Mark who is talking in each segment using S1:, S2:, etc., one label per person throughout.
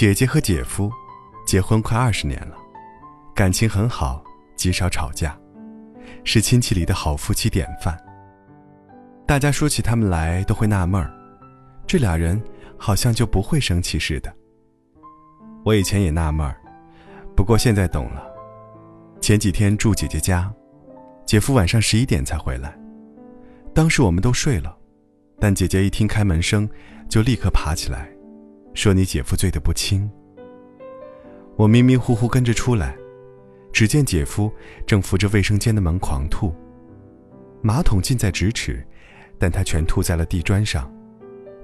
S1: 姐姐和姐夫结婚快二十年了，感情很好，极少吵架，是亲戚里的好夫妻典范。大家说起他们来都会纳闷儿，这俩人好像就不会生气似的。我以前也纳闷儿，不过现在懂了。前几天住姐姐家，姐夫晚上十一点才回来，当时我们都睡了，但姐姐一听开门声，就立刻爬起来，说你姐夫醉得不轻。我迷迷糊糊跟着出来，只见姐夫正扶着卫生间的门狂吐，马桶近在咫尺，但他全吐在了地砖上，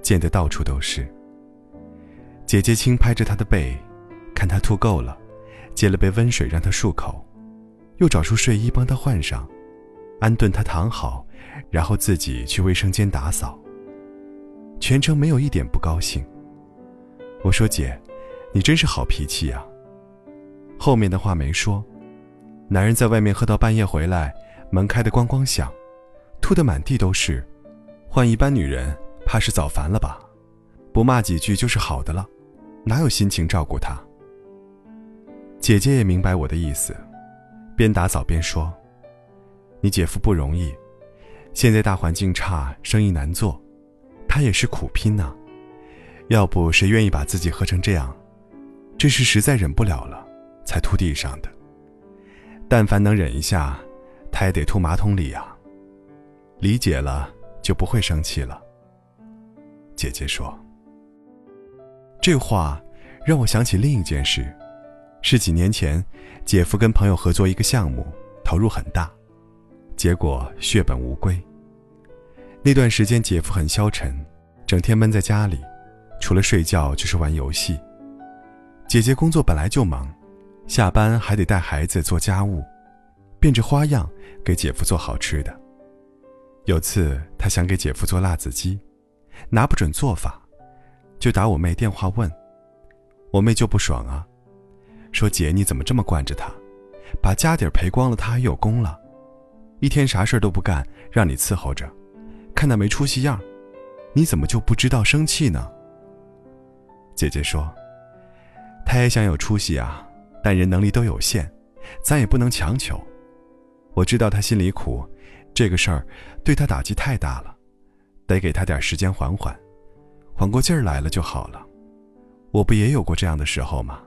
S1: 溅得到处都是。姐姐轻拍着他的背，看他吐够了，接了杯温水让他漱口。又找出睡衣帮他换上，安顿他躺好，然后自己去卫生间打扫。全程没有一点不高兴。我说：“姐，你真是好脾气呀。”后面的话没说。男人在外面喝到半夜回来，门开得咣咣响，吐得满地都是。换一般女人，怕是早烦了吧？不骂几句就是好的了，哪有心情照顾他？姐姐也明白我的意思。边打扫边说：“你姐夫不容易，现在大环境差，生意难做，他也是苦拼呐。要不谁愿意把自己喝成这样？这是实在忍不了了，才吐地上的。但凡能忍一下，他也得吐马桶里呀。理解了，就不会生气了。”姐姐说。这话让我想起另一件事。是几年前，姐夫跟朋友合作一个项目，投入很大，结果血本无归。那段时间，姐夫很消沉，整天闷在家里，除了睡觉就是玩游戏。姐姐工作本来就忙，下班还得带孩子做家务，变着花样给姐夫做好吃的。有次她想给姐夫做辣子鸡，拿不准做法，就打我妹电话问，我妹就不爽啊。说姐，你怎么这么惯着他？把家底赔光了，他还有功了。一天啥事儿都不干，让你伺候着，看他没出息样，你怎么就不知道生气呢？姐姐说：“他也想有出息啊，但人能力都有限，咱也不能强求。我知道他心里苦，这个事儿对他打击太大了，得给他点时间缓缓，缓过劲儿来了就好了。我不也有过这样的时候吗？”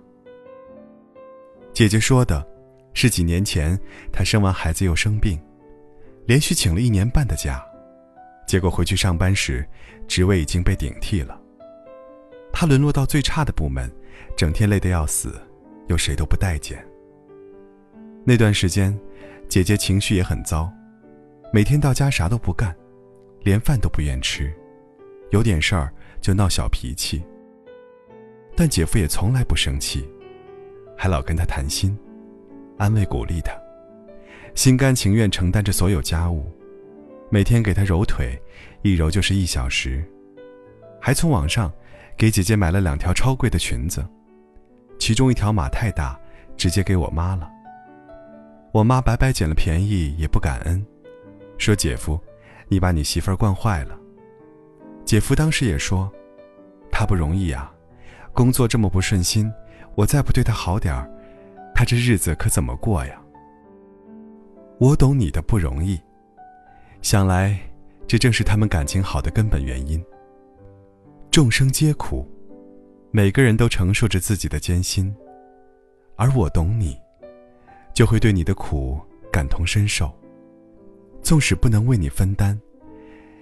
S1: 姐姐说的，是几年前她生完孩子又生病，连续请了一年半的假，结果回去上班时，职位已经被顶替了。他沦落到最差的部门，整天累得要死，又谁都不待见。那段时间，姐姐情绪也很糟，每天到家啥都不干，连饭都不愿吃，有点事儿就闹小脾气。但姐夫也从来不生气。还老跟他谈心，安慰鼓励他，心甘情愿承担着所有家务，每天给他揉腿，一揉就是一小时，还从网上给姐姐买了两条超贵的裙子，其中一条码太大，直接给我妈了。我妈白白捡了便宜也不感恩，说姐夫，你把你媳妇儿惯坏了。姐夫当时也说，她不容易啊，工作这么不顺心。我再不对她好点儿，他这日子可怎么过呀？我懂你的不容易，想来这正是他们感情好的根本原因。众生皆苦，每个人都承受着自己的艰辛，而我懂你，就会对你的苦感同身受。纵使不能为你分担，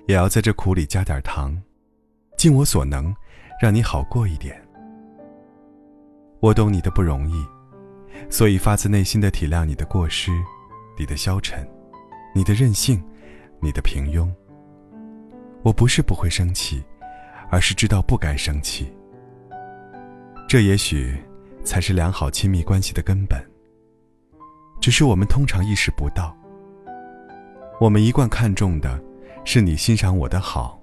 S1: 也要在这苦里加点糖，尽我所能，让你好过一点。我懂你的不容易，所以发自内心的体谅你的过失，你的消沉，你的任性，你的平庸。我不是不会生气，而是知道不该生气。这也许才是良好亲密关系的根本。只是我们通常意识不到。我们一贯看重的，是你欣赏我的好，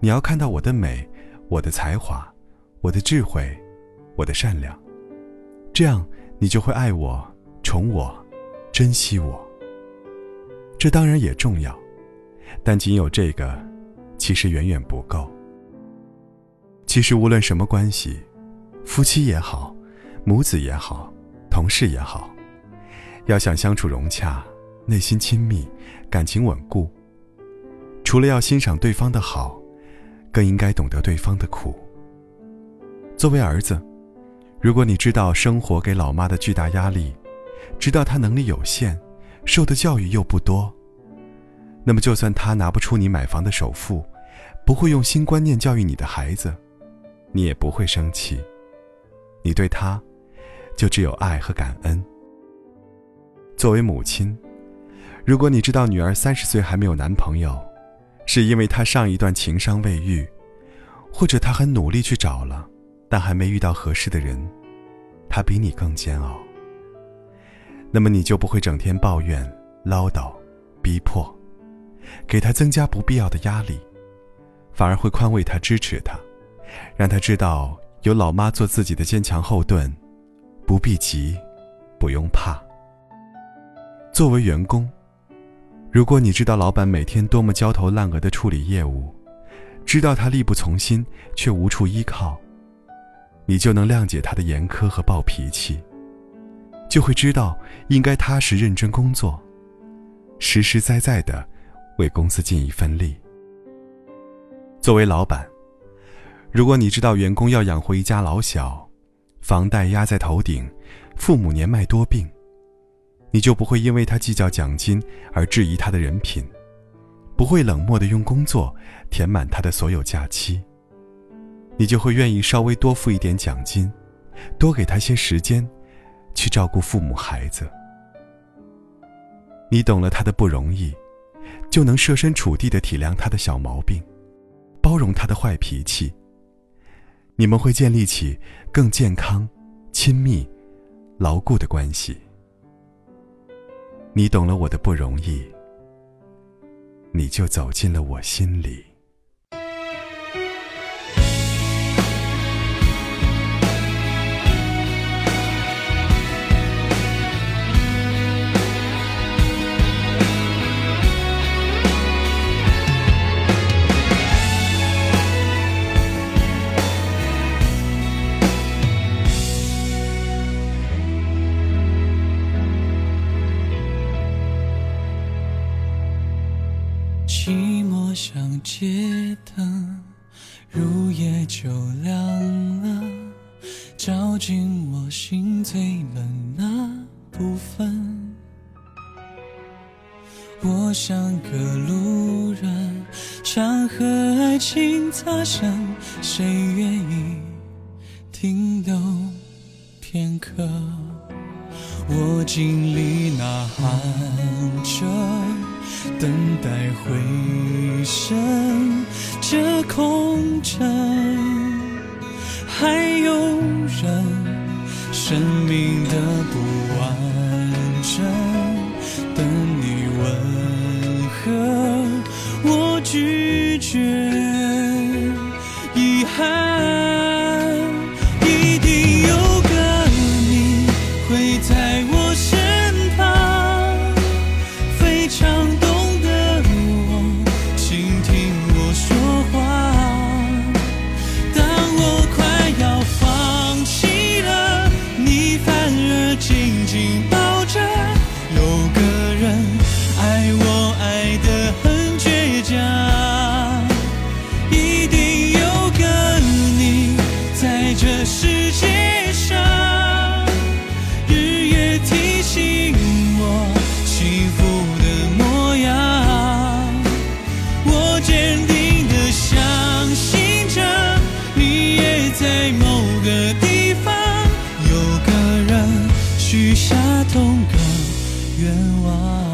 S1: 你要看到我的美，我的才华，我的智慧。我的善良，这样你就会爱我、宠我、珍惜我。这当然也重要，但仅有这个，其实远远不够。其实无论什么关系，夫妻也好，母子也好，同事也好，要想相处融洽，内心亲密，感情稳固，除了要欣赏对方的好，更应该懂得对方的苦。作为儿子，如果你知道生活给老妈的巨大压力，知道她能力有限，受的教育又不多，那么就算她拿不出你买房的首付，不会用新观念教育你的孩子，你也不会生气。你对她，就只有爱和感恩。作为母亲，如果你知道女儿三十岁还没有男朋友，是因为她上一段情伤未愈，或者她很努力去找了，但还没遇到合适的人，她比你更煎熬。那么你就不会整天抱怨、唠叨、逼迫，给她增加不必要的压力，反而会宽慰她、支持她，让他知道。有老妈做自己的坚强后盾，不必急，不用怕。作为员工，如果你知道老板每天多么焦头烂额的处理业务，知道他力不从心却无处依靠，你就能谅解他的严苛和暴脾气，就会知道应该踏实认真工作，实实在在的为公司尽一份力。作为老板。如果你知道员工要养活一家老小，房贷压在头顶，父母年迈多病，你就不会因为他计较奖金而质疑他的人品，不会冷漠的用工作填满他的所有假期，你就会愿意稍微多付一点奖金，多给他些时间，去照顾父母孩子。你懂了他的不容易，就能设身处地的体谅他的小毛病，包容他的坏脾气。你们会建立起更健康、亲密、牢固的关系。你懂了我的不容易，你就走进了我心里。
S2: 进我心最冷那部分。我像个路人，常和爱情擦身，谁愿意停留片刻？我尽力呐喊着。等待回声，这空城还有，生命的不愿望。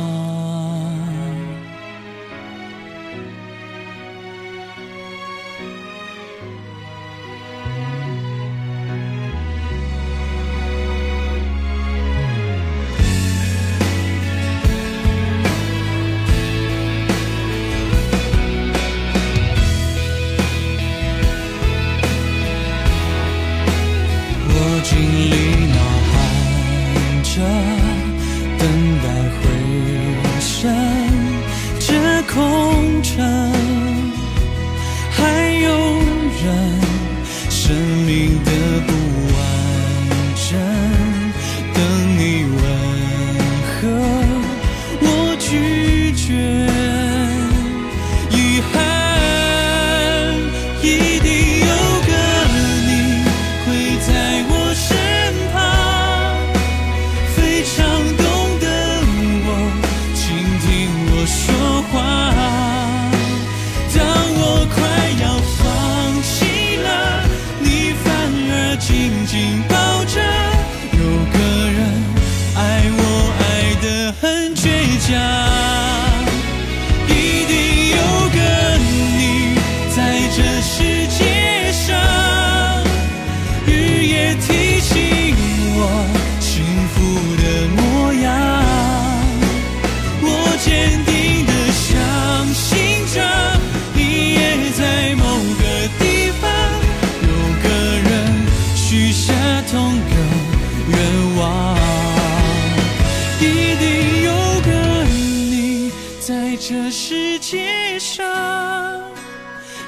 S2: 街上，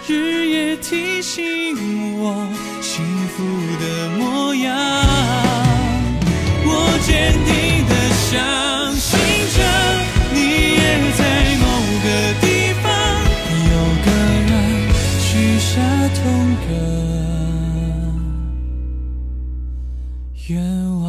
S2: 日夜提醒我幸福的模样。我坚定地相信着，你也在某个地方，有个人许下同一个愿望。